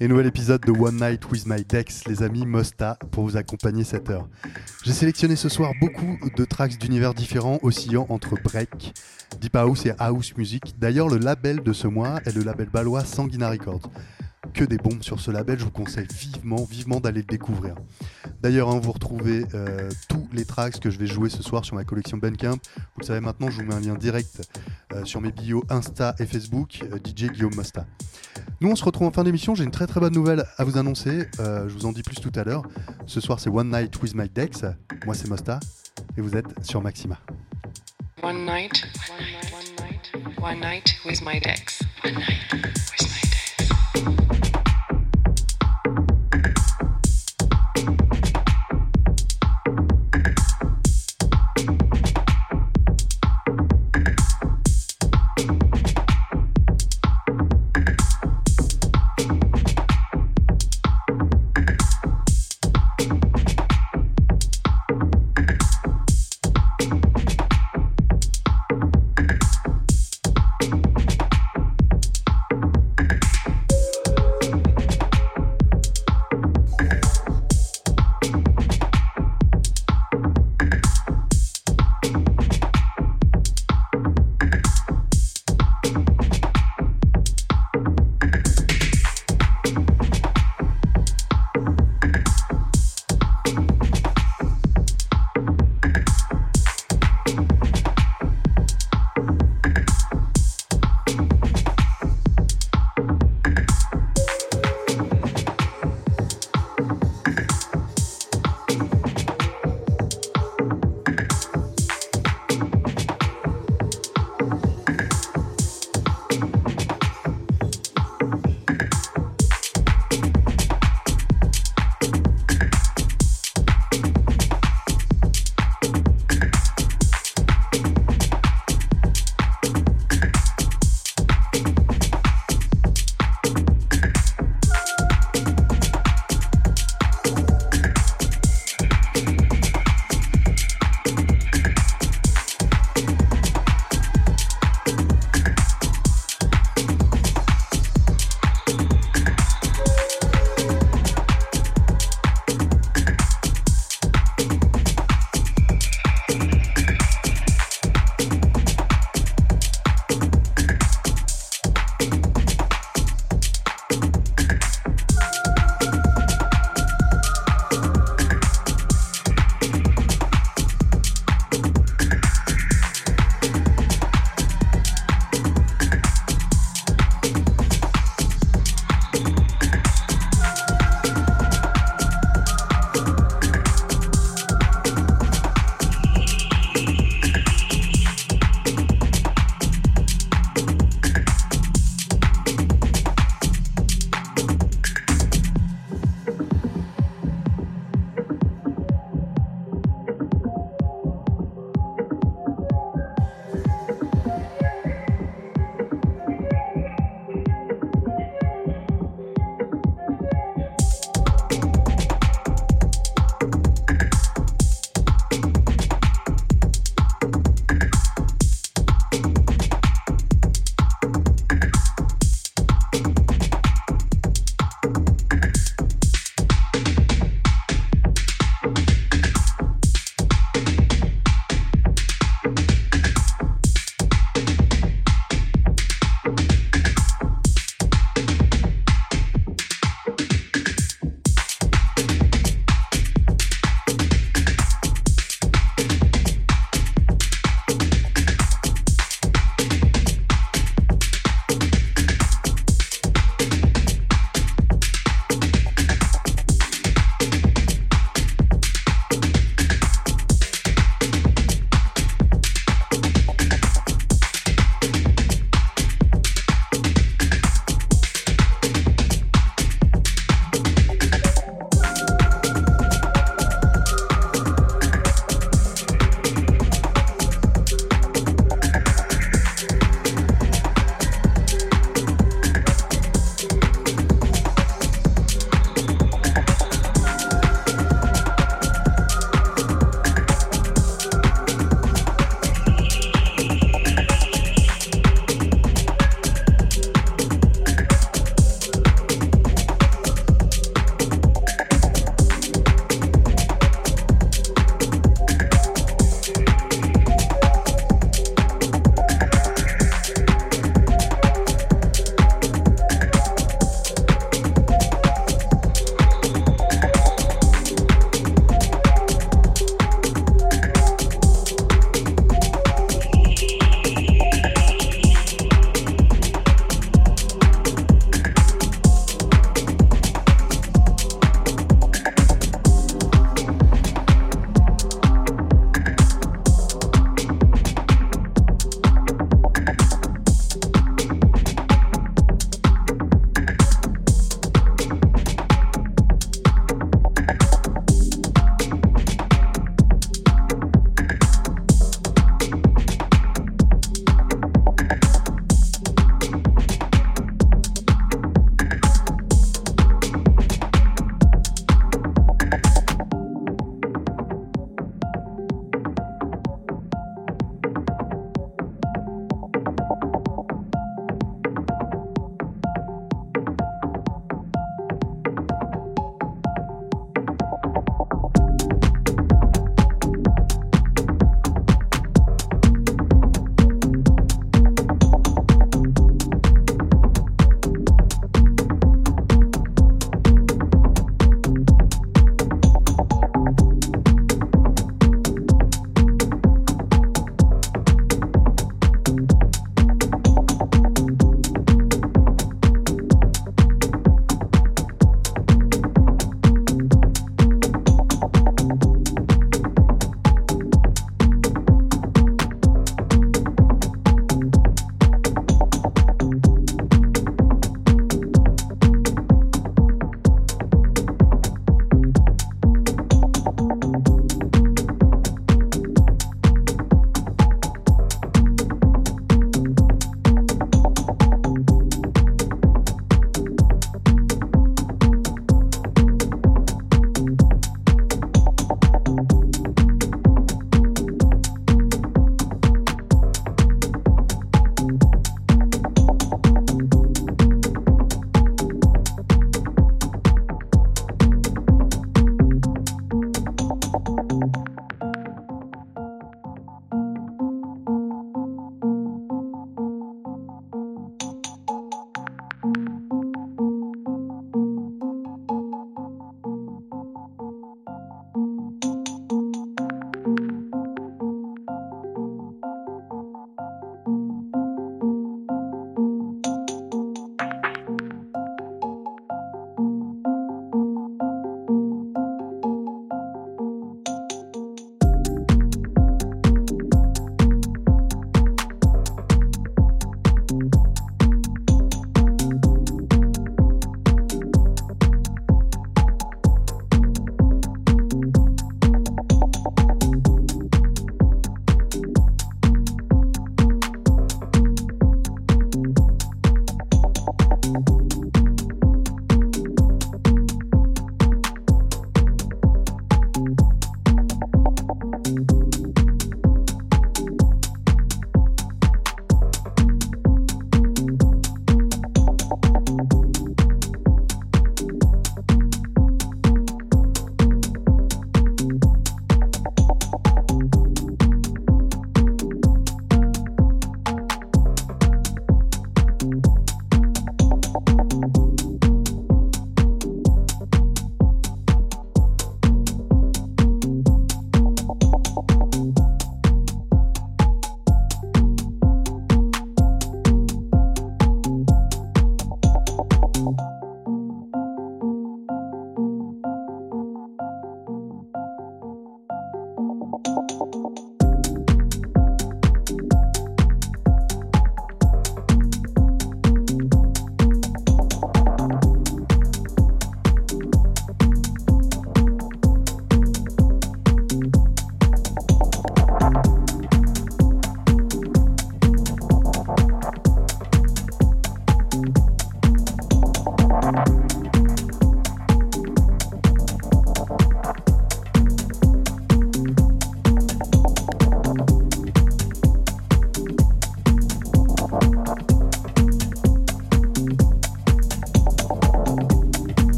et nouvel épisode de One Night with My Dex, les amis Mosta, pour vous accompagner cette heure. J'ai sélectionné ce soir beaucoup de tracks d'univers différents oscillant entre break, deep house et house music. D'ailleurs, le label de ce mois est le label balois Sanguina Records que des bombes sur ce label. Je vous conseille vivement, vivement d'aller le découvrir. D'ailleurs, hein, vous retrouvez euh, tous les tracks que je vais jouer ce soir sur ma collection Bandcamp. Vous le savez maintenant, je vous mets un lien direct euh, sur mes bios Insta et Facebook, euh, DJ Guillaume Mosta. Nous, on se retrouve en fin d'émission. J'ai une très très bonne nouvelle à vous annoncer. je vous en dis plus tout à l'heure. Ce soir, c'est One Night with My Dex. Moi, c'est Mosta. Et vous êtes sur Maxima. One night, one night, one night, one night with my Dex. One night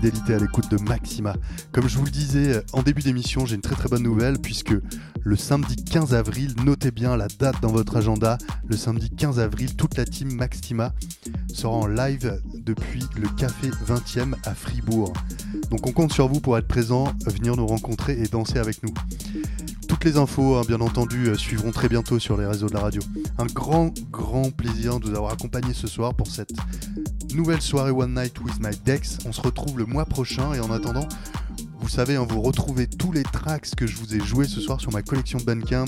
fidélité à l'écoute de Maxima. Comme je vous le disais euh, en début d'émission, j'ai une très très bonne nouvelle puisque le samedi 15 avril, notez bien la date dans votre agenda, le samedi 15 avril, toute la team Maxima sera en live depuis le café 20e à Fribourg. Donc on compte sur vous pour être présent, venir nous rencontrer et danser avec nous. Toutes les infos, hein, bien entendu, euh, suivront très bientôt sur les réseaux de la radio. Un grand, grand plaisir de vous avoir accompagné ce soir pour cette nouvelle soirée One Night with My Dex. On se retrouve le mois prochain et en attendant, vous savez, hein, vous retrouvez tous les tracks que je vous ai joués ce soir sur ma collection Bandcamp.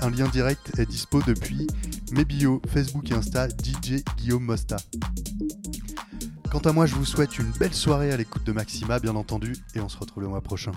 Un lien direct est dispo depuis mes bios Facebook et Insta DJ Guillaume Mosta. Quant à moi, je vous souhaite une belle soirée à l'écoute de Maxima, bien entendu, et on se retrouve le mois prochain.